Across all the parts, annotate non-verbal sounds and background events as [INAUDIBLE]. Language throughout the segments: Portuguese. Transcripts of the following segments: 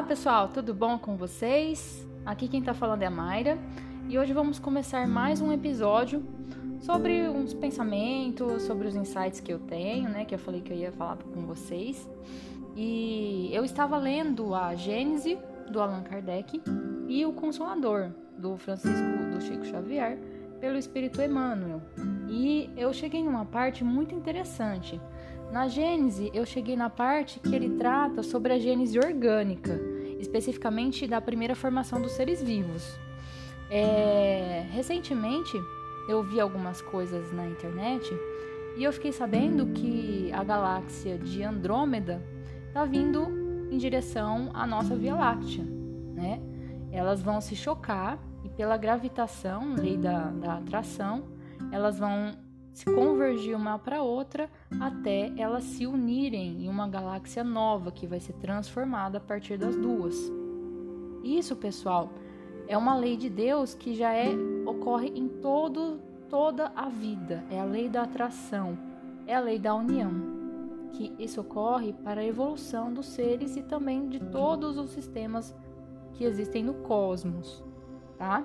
Olá pessoal, tudo bom com vocês? Aqui quem tá falando é a Mayra e hoje vamos começar mais um episódio sobre uns pensamentos, sobre os insights que eu tenho, né? Que eu falei que eu ia falar com vocês. E eu estava lendo a Gênese do Allan Kardec e o Consolador do Francisco do Chico Xavier pelo Espírito Emmanuel. E eu cheguei numa parte muito interessante. Na Gênese, eu cheguei na parte que ele trata sobre a gênese orgânica, especificamente da primeira formação dos seres vivos. É, recentemente, eu vi algumas coisas na internet e eu fiquei sabendo que a galáxia de Andrômeda está vindo em direção à nossa Via Láctea, né? Elas vão se chocar e pela gravitação, lei da, da atração, elas vão se convergir uma para outra até elas se unirem em uma galáxia nova que vai ser transformada a partir das duas. Isso, pessoal, é uma lei de Deus que já é ocorre em todo toda a vida. É a lei da atração, é a lei da união. Que isso ocorre para a evolução dos seres e também de todos os sistemas que existem no cosmos, tá?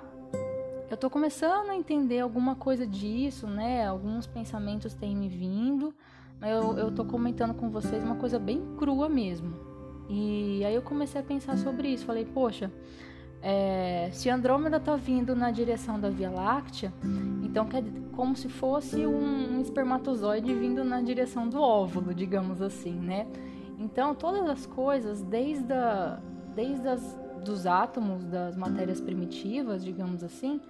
Eu estou começando a entender alguma coisa disso, né? Alguns pensamentos têm me vindo, mas eu, eu tô comentando com vocês uma coisa bem crua mesmo. E aí eu comecei a pensar sobre isso. Falei, poxa, é, se Andrômeda tá vindo na direção da Via Láctea, então é como se fosse um, um espermatozoide vindo na direção do óvulo, digamos assim, né? Então todas as coisas, desde, a, desde as dos átomos das matérias primitivas, digamos assim,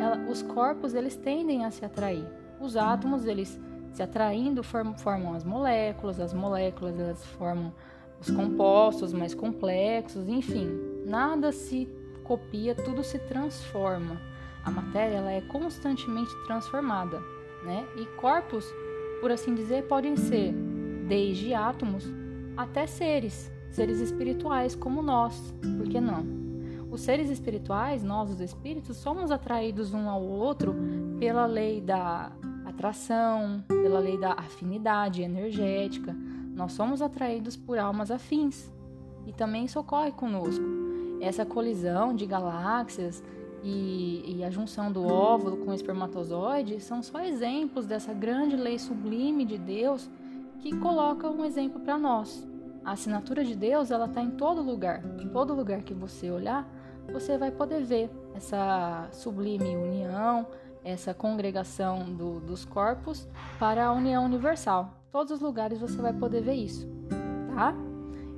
ela, os corpos eles tendem a se atrair. Os átomos eles se atraindo formam, formam as moléculas, as moléculas elas formam os compostos mais complexos, enfim, nada se copia, tudo se transforma. A matéria ela é constantemente transformada, né? E corpos, por assim dizer, podem ser desde átomos até seres, seres espirituais como nós, por que não? Os seres espirituais, nós os espíritos, somos atraídos um ao outro pela lei da atração, pela lei da afinidade energética. Nós somos atraídos por almas afins e também isso ocorre conosco. Essa colisão de galáxias e, e a junção do óvulo com o espermatozoide são só exemplos dessa grande lei sublime de Deus que coloca um exemplo para nós. A assinatura de Deus, ela está em todo lugar. Em todo lugar que você olhar, você vai poder ver essa sublime união, essa congregação do, dos corpos para a união universal. Todos os lugares você vai poder ver isso, tá?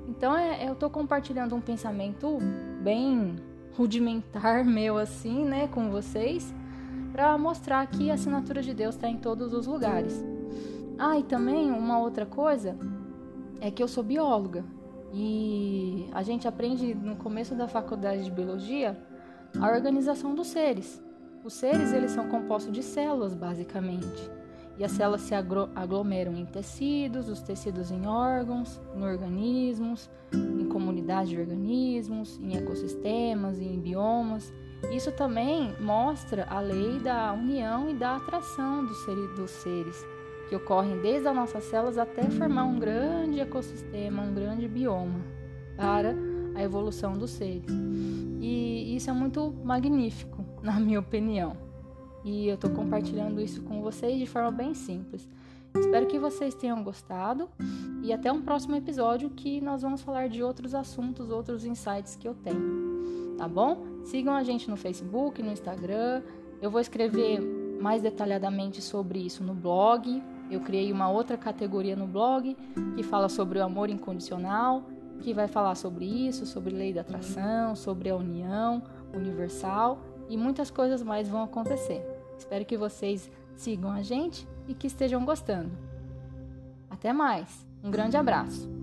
Então é, eu estou compartilhando um pensamento bem rudimentar [LAUGHS] meu assim, né, com vocês, para mostrar que a assinatura de Deus está em todos os lugares. Ah, e também uma outra coisa é que eu sou bióloga e a gente aprende no começo da faculdade de biologia a organização dos seres. Os seres eles são compostos de células basicamente. E as células se aglomeram em tecidos, os tecidos em órgãos, em organismos, em comunidades de organismos, em ecossistemas, em biomas. Isso também mostra a lei da união e da atração dos seres que ocorrem desde as nossas células até formar um grande ecossistema, um grande bioma para a evolução dos seres. E isso é muito magnífico, [LAUGHS] na minha opinião. E eu estou compartilhando isso com vocês de forma bem simples. Espero que vocês tenham gostado e até um próximo episódio que nós vamos falar de outros assuntos, outros insights que eu tenho. Tá bom? Sigam a gente no Facebook, no Instagram. Eu vou escrever mais detalhadamente sobre isso no blog, eu criei uma outra categoria no blog que fala sobre o amor incondicional, que vai falar sobre isso, sobre lei da atração, sobre a união universal e muitas coisas mais vão acontecer. Espero que vocês sigam a gente e que estejam gostando. Até mais. Um grande abraço.